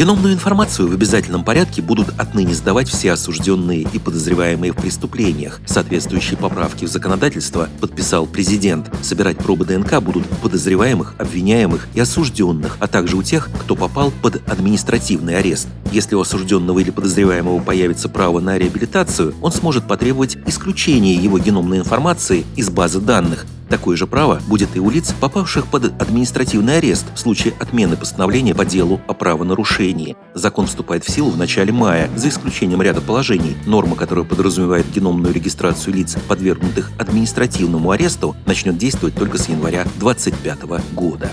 Геномную информацию в обязательном порядке будут отныне сдавать все осужденные и подозреваемые в преступлениях. Соответствующие поправки в законодательство подписал президент. Собирать пробы ДНК будут у подозреваемых, обвиняемых и осужденных, а также у тех, кто попал под административный арест. Если у осужденного или подозреваемого появится право на реабилитацию, он сможет потребовать исключения его геномной информации из базы данных, Такое же право будет и у лиц, попавших под административный арест в случае отмены постановления по делу о правонарушении. Закон вступает в силу в начале мая, за исключением ряда положений. Норма, которая подразумевает геномную регистрацию лиц, подвергнутых административному аресту, начнет действовать только с января 2025 года.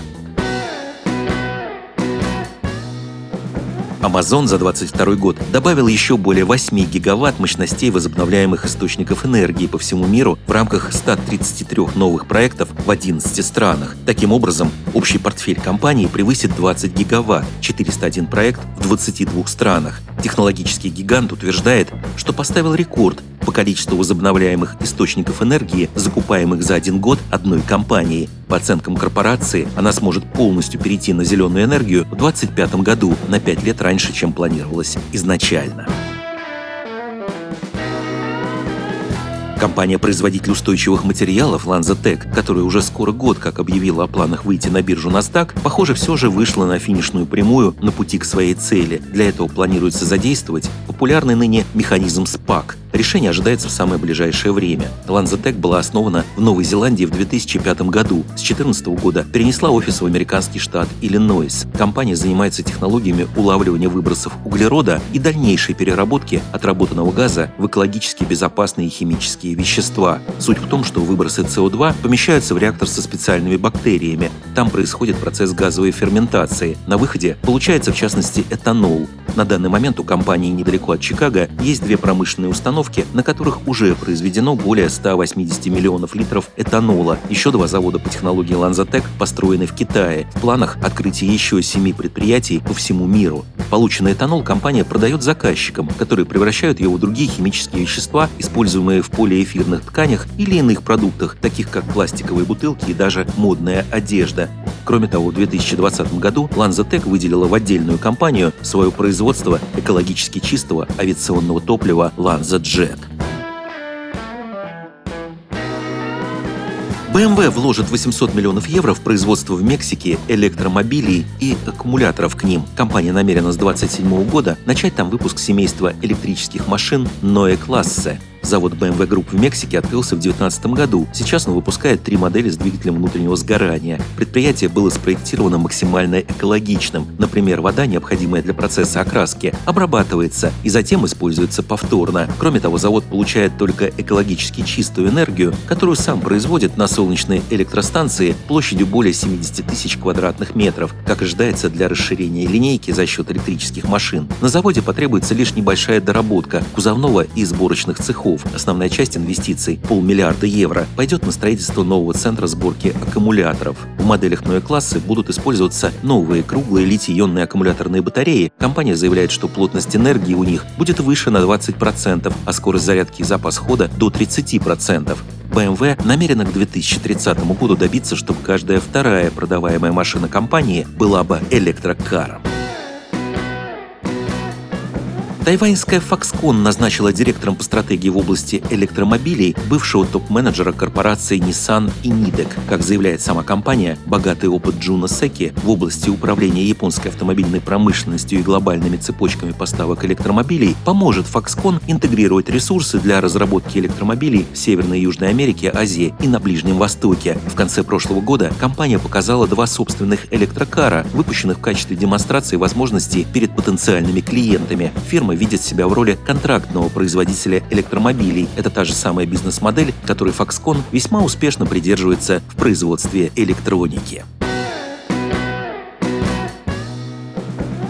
Amazon за 2022 год добавил еще более 8 гигаватт мощностей возобновляемых источников энергии по всему миру в рамках 133 новых проектов в 11 странах. Таким образом, общий портфель компании превысит 20 гигаватт, 401 проект в 22 странах. Технологический гигант утверждает, что поставил рекорд по количеству возобновляемых источников энергии, закупаемых за один год одной компанией. По оценкам корпорации, она сможет полностью перейти на зеленую энергию в 2025 году, на 5 лет раньше, чем планировалось изначально. Компания-производитель устойчивых материалов LanzaTech, которая уже скоро год как объявила о планах выйти на биржу NASDAQ, похоже, все же вышла на финишную прямую на пути к своей цели. Для этого планируется задействовать популярный ныне механизм SPAC – Решение ожидается в самое ближайшее время. LanzaTech была основана в Новой Зеландии в 2005 году. С 2014 года перенесла офис в американский штат Иллинойс. Компания занимается технологиями улавливания выбросов углерода и дальнейшей переработки отработанного газа в экологически безопасные химические вещества. Суть в том, что выбросы СО2 помещаются в реактор со специальными бактериями. Там происходит процесс газовой ферментации. На выходе получается в частности этанол. На данный момент у компании недалеко от Чикаго есть две промышленные установки, на которых уже произведено более 180 миллионов литров этанола. Еще два завода по технологии Lanzatec построены в Китае. В планах открытие еще семи предприятий по всему миру. Полученный этанол компания продает заказчикам, которые превращают его в другие химические вещества, используемые в полиэфирных тканях или иных продуктах, таких как пластиковые бутылки и даже модная одежда. Кроме того, в 2020 году LanzaTech выделила в отдельную компанию свое производство экологически чистого авиационного топлива LanzaJet. BMW вложит 800 миллионов евро в производство в Мексике электромобилей и аккумуляторов к ним. Компания намерена с 2027 года начать там выпуск семейства электрических машин Neue Klasse. Завод BMW Group в Мексике открылся в 2019 году. Сейчас он выпускает три модели с двигателем внутреннего сгорания. Предприятие было спроектировано максимально экологичным. Например, вода, необходимая для процесса окраски, обрабатывается и затем используется повторно. Кроме того, завод получает только экологически чистую энергию, которую сам производит на солнечной электростанции площадью более 70 тысяч квадратных метров, как ожидается для расширения линейки за счет электрических машин. На заводе потребуется лишь небольшая доработка кузовного и сборочных цехов, торгов. Основная часть инвестиций, полмиллиарда евро, пойдет на строительство нового центра сборки аккумуляторов. В моделях новой классы будут использоваться новые круглые литий-ионные аккумуляторные батареи. Компания заявляет, что плотность энергии у них будет выше на 20%, а скорость зарядки и запас хода до 30%. BMW намерена к 2030 году добиться, чтобы каждая вторая продаваемая машина компании была бы электрокаром. Тайваньская Foxconn назначила директором по стратегии в области электромобилей бывшего топ-менеджера корпорации Nissan и Nidec. Как заявляет сама компания, богатый опыт Джуна Секи в области управления японской автомобильной промышленностью и глобальными цепочками поставок электромобилей поможет Foxconn интегрировать ресурсы для разработки электромобилей в Северной и Южной Америке, Азии и на Ближнем Востоке. В конце прошлого года компания показала два собственных электрокара, выпущенных в качестве демонстрации возможностей перед потенциальными клиентами. Фирма видит себя в роли контрактного производителя электромобилей. Это та же самая бизнес-модель, которой Foxconn весьма успешно придерживается в производстве электроники.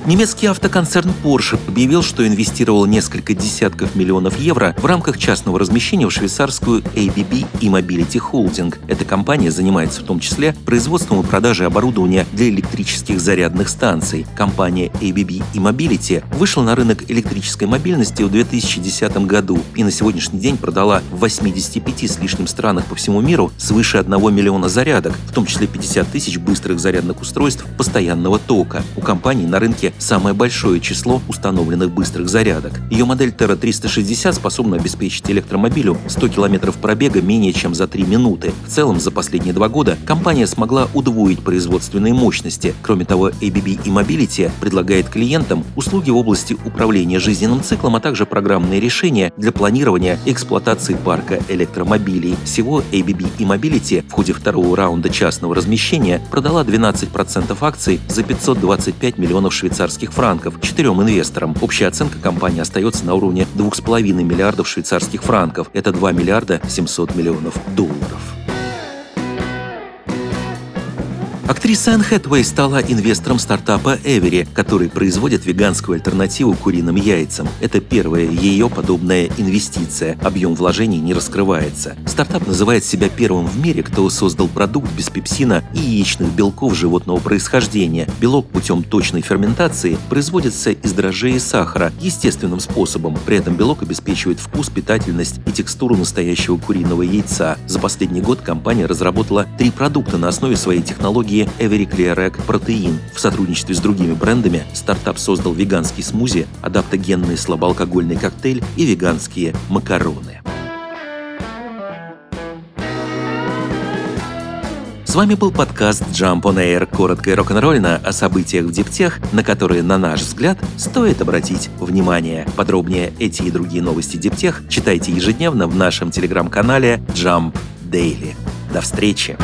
Немецкий автоконцерн Porsche объявил, что инвестировал несколько десятков миллионов евро в рамках частного размещения в швейцарскую ABB E-Mobility Holding. Эта компания занимается в том числе производством и продажей оборудования для электрических зарядных станций. Компания ABB E-Mobility вышла на рынок электрической мобильности в 2010 году и на сегодняшний день продала в 85 с лишним странах по всему миру свыше 1 миллиона зарядок, в том числе 50 тысяч быстрых зарядных устройств постоянного тока. У компании на рынке самое большое число установленных быстрых зарядок. Ее модель Terra 360 способна обеспечить электромобилю 100 км пробега менее чем за 3 минуты. В целом, за последние два года компания смогла удвоить производственные мощности. Кроме того, ABB e-Mobility предлагает клиентам услуги в области управления жизненным циклом, а также программные решения для планирования и эксплуатации парка электромобилей. Всего ABB e-Mobility в ходе второго раунда частного размещения продала 12% акций за 525 миллионов швейцарских франков четырем инвесторам. Общая оценка компании остается на уровне 2,5 миллиардов швейцарских франков. Это 2 миллиарда 700 миллионов долларов. Актриса Энн Хэтуэй стала инвестором стартапа Эвери, который производит веганскую альтернативу куриным яйцам. Это первая ее подобная инвестиция. Объем вложений не раскрывается. Стартап называет себя первым в мире, кто создал продукт без пепсина и яичных белков животного происхождения. Белок путем точной ферментации производится из дрожжей и сахара естественным способом. При этом белок обеспечивает вкус, питательность и текстуру настоящего куриного яйца. За последний год компания разработала три продукта на основе своей технологии технологии Evericlear Protein. В сотрудничестве с другими брендами стартап создал веганский смузи, адаптогенный слабоалкогольный коктейль и веганские макароны. С вами был подкаст Jump on Air, коротко и рок-н-ролльно о событиях в диптех, на которые, на наш взгляд, стоит обратить внимание. Подробнее эти и другие новости диптех читайте ежедневно в нашем телеграм-канале Jump Daily. До встречи!